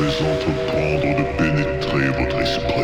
vais entreprendre de pénétrer votre esprit.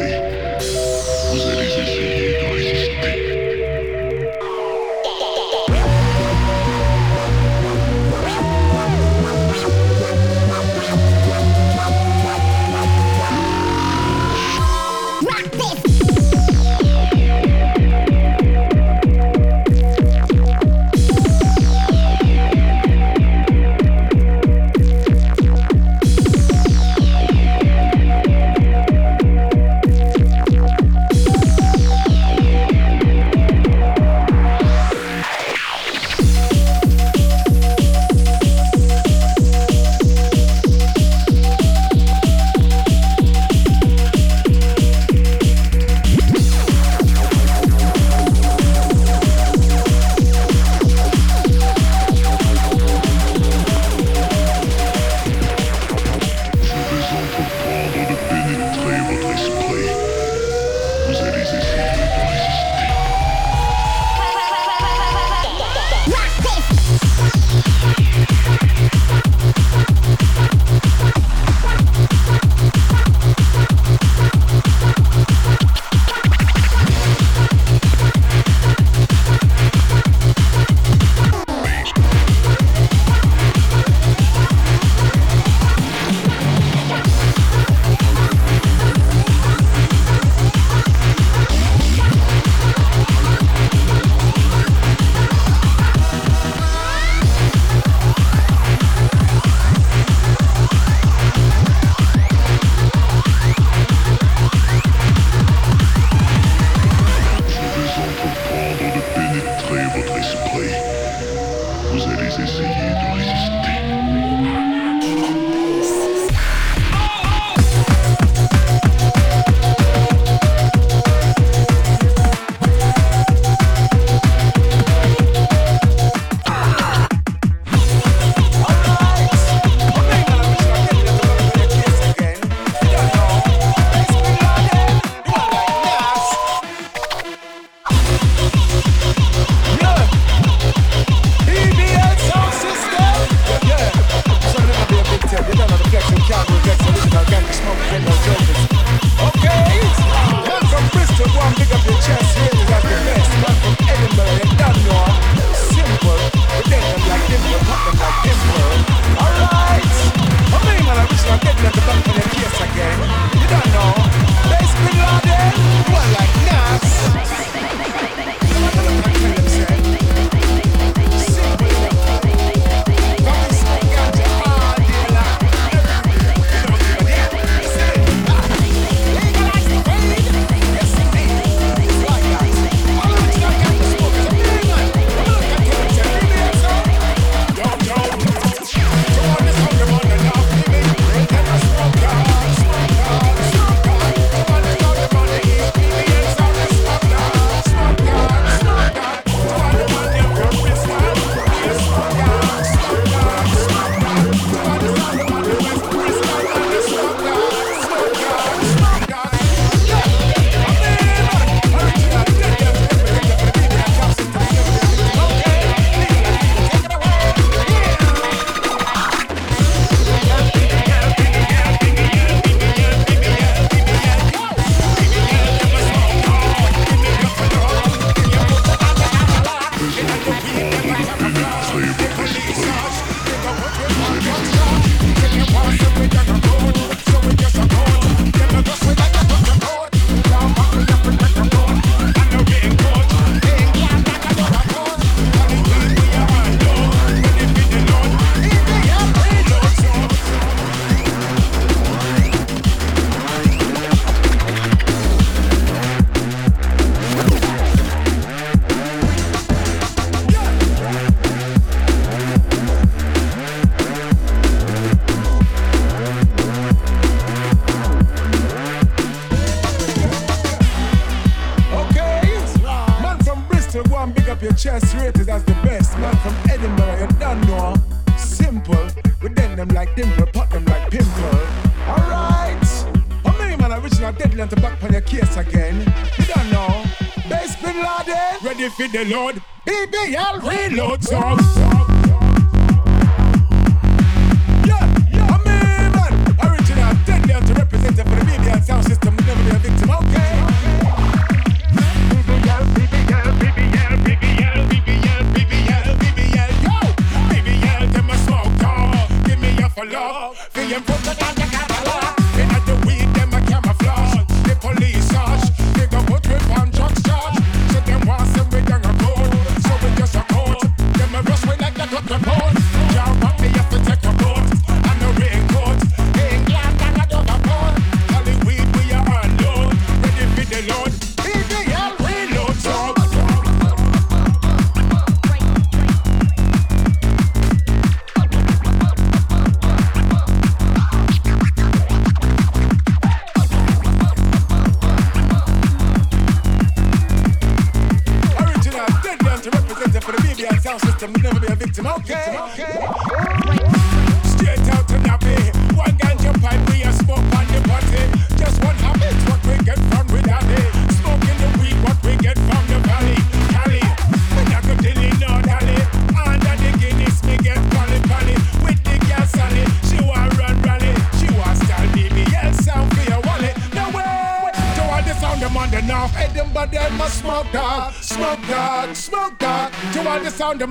Original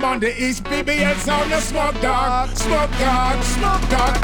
on the east, BBS on the smoke dog, smoke dog, smoke dog.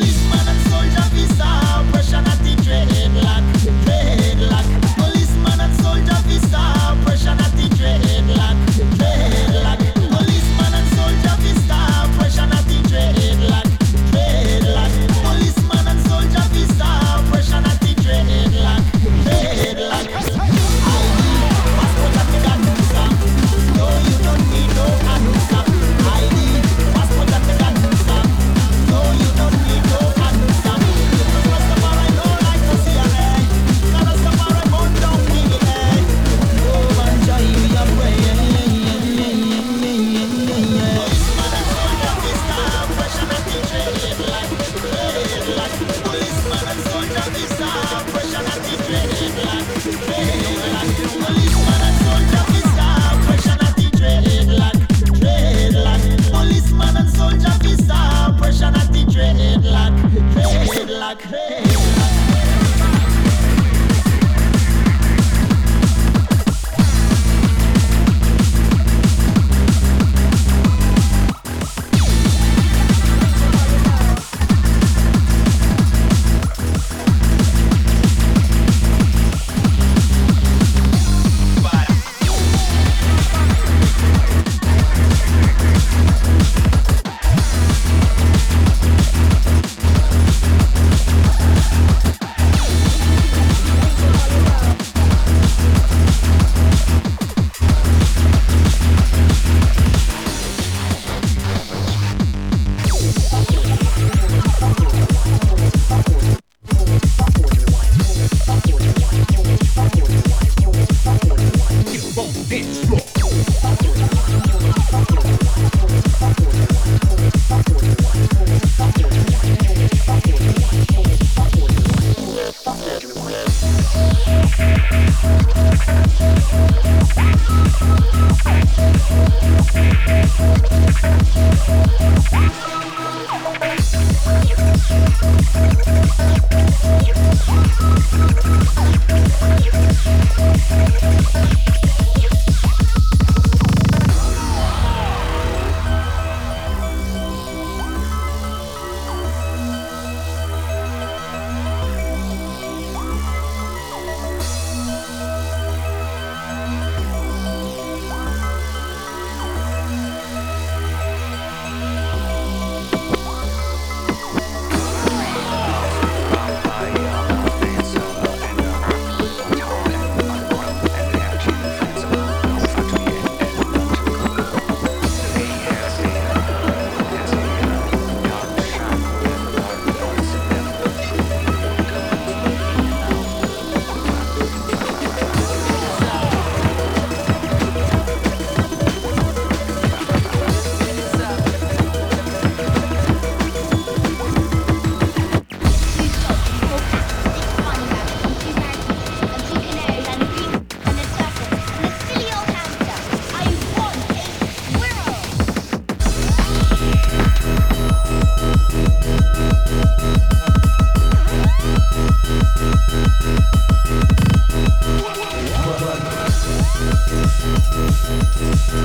So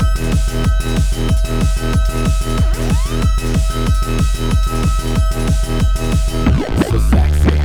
sexy.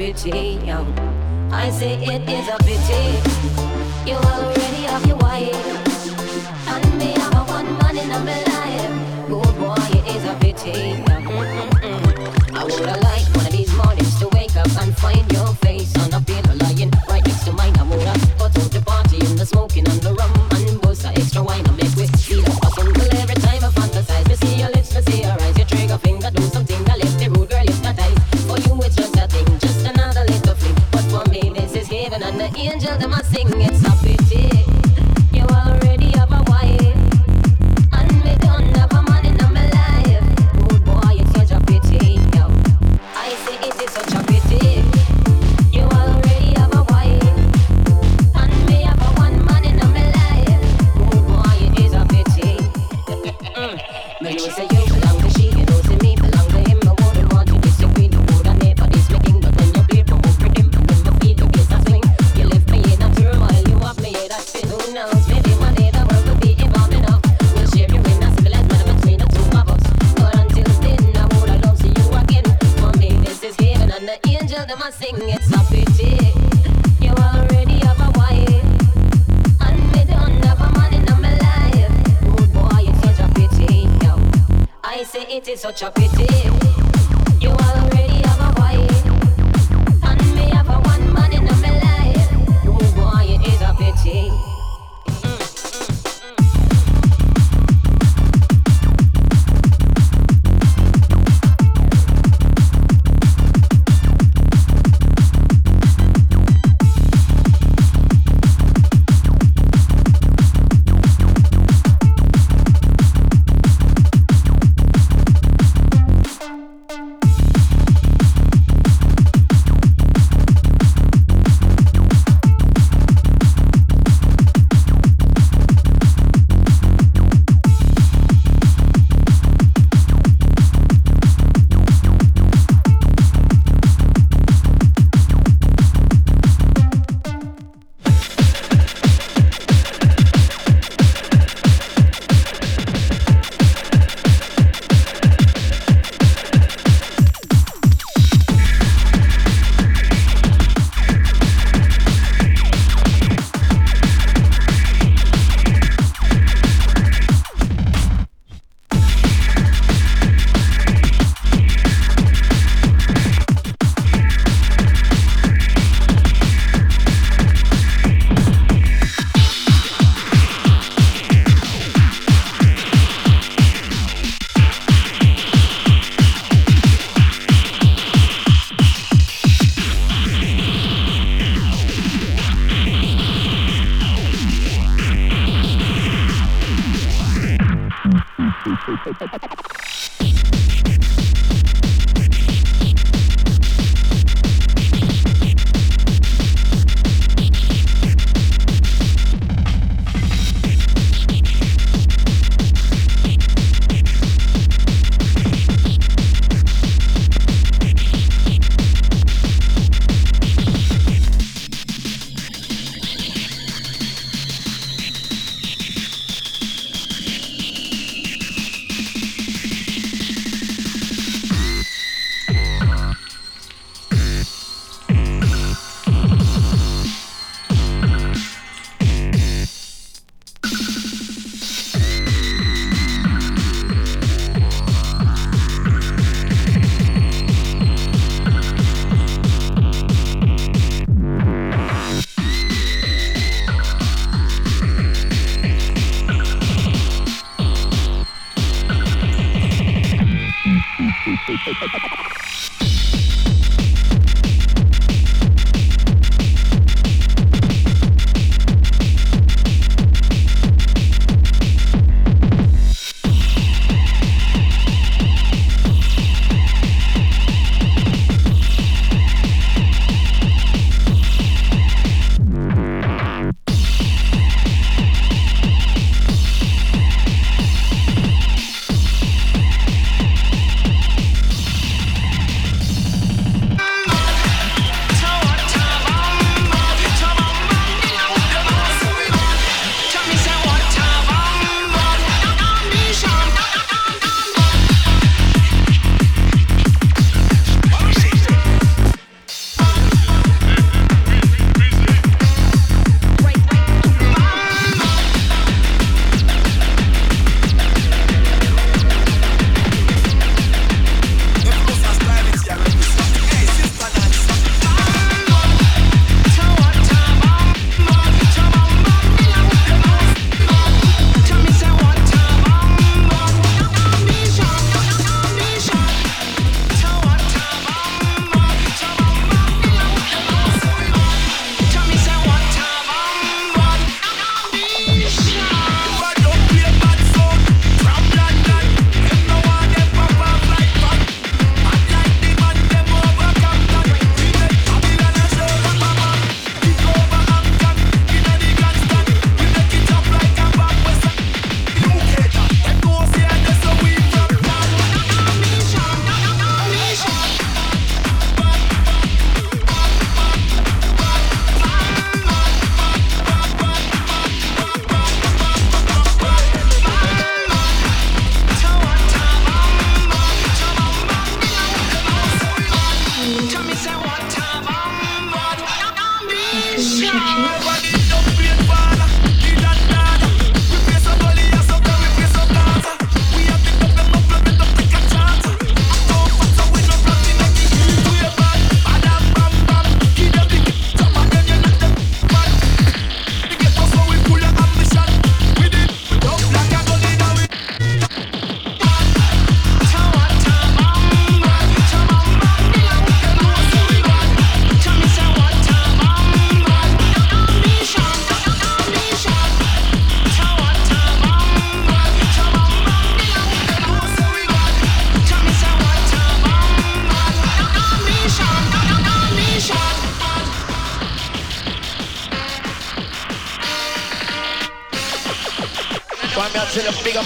It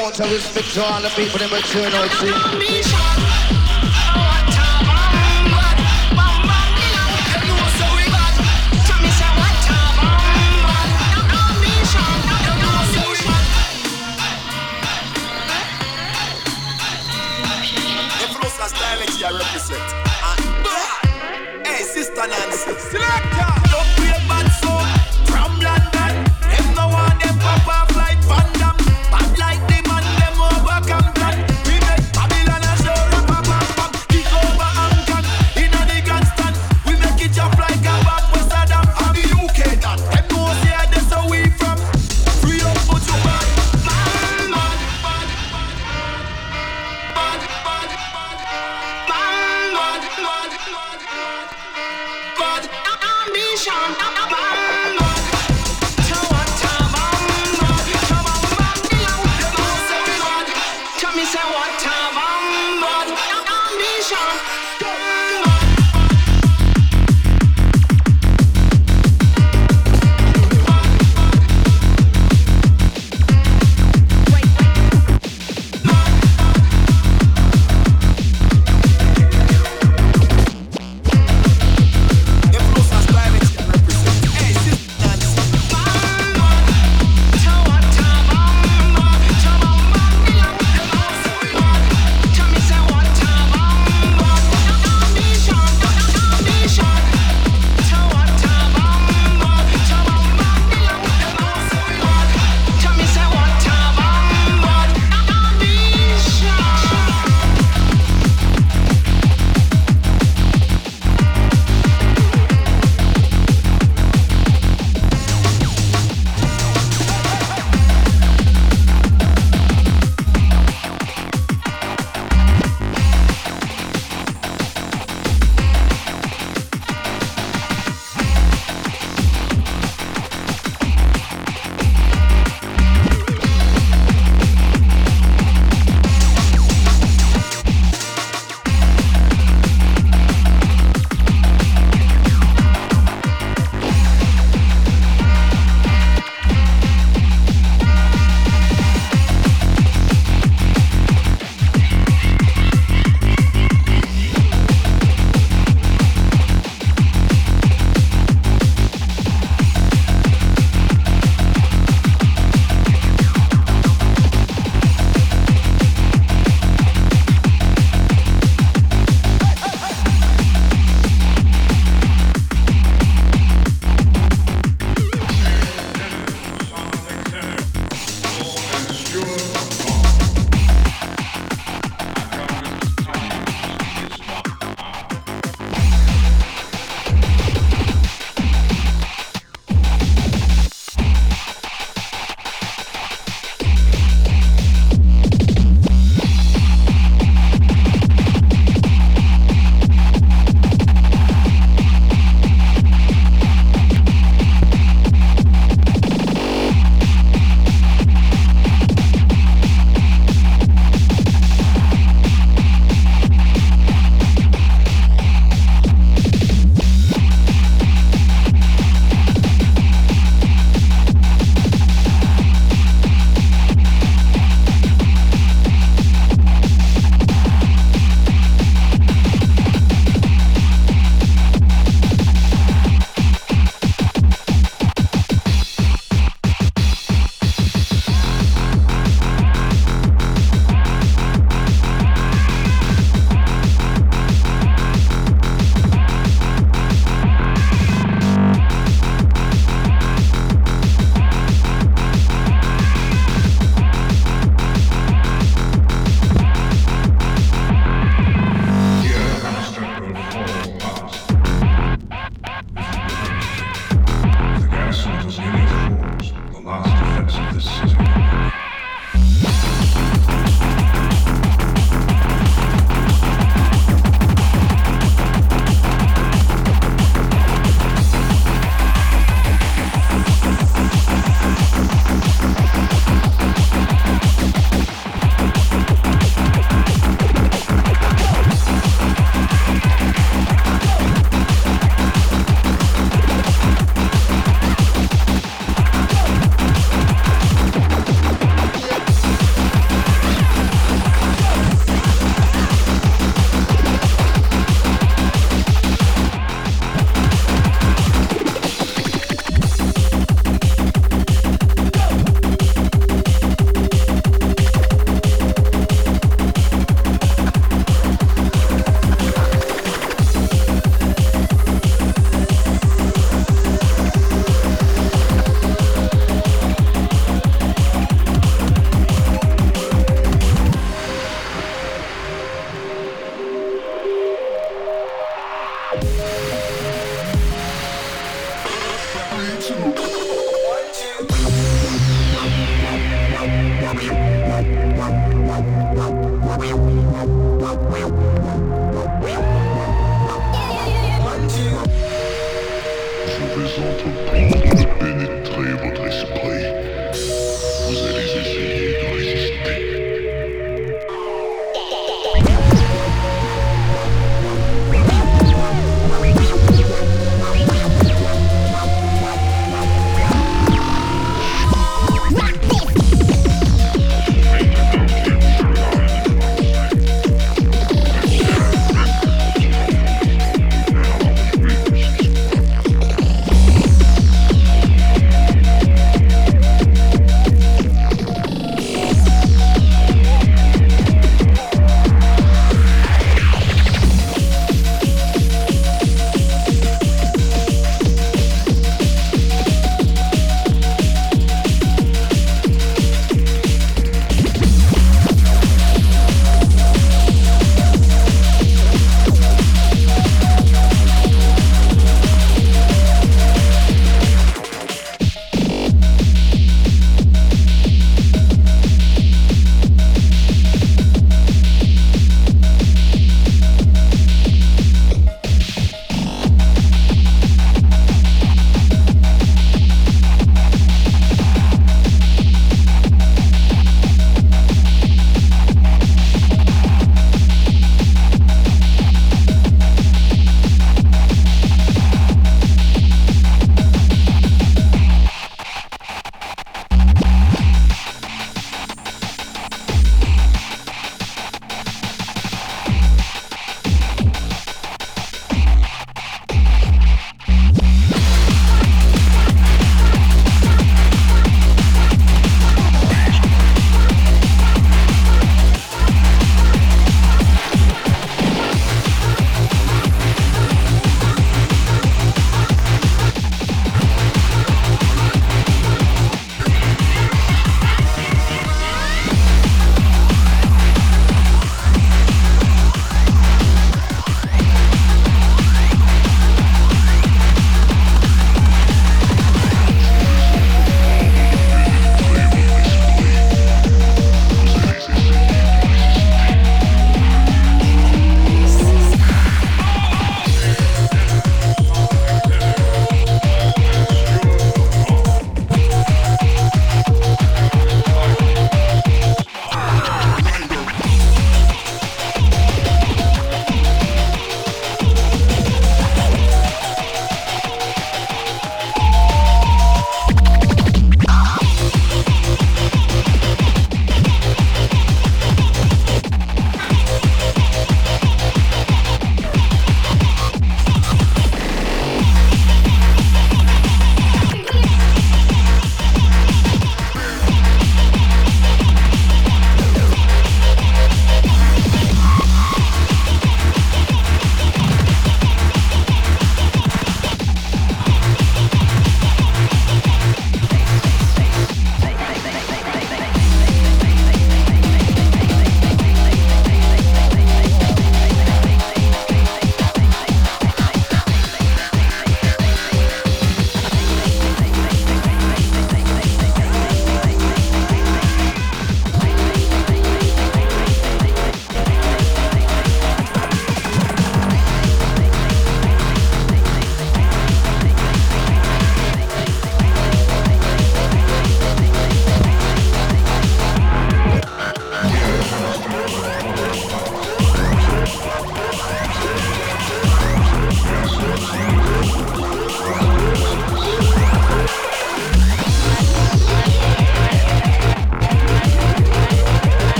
amount of respect to all the people that return out see.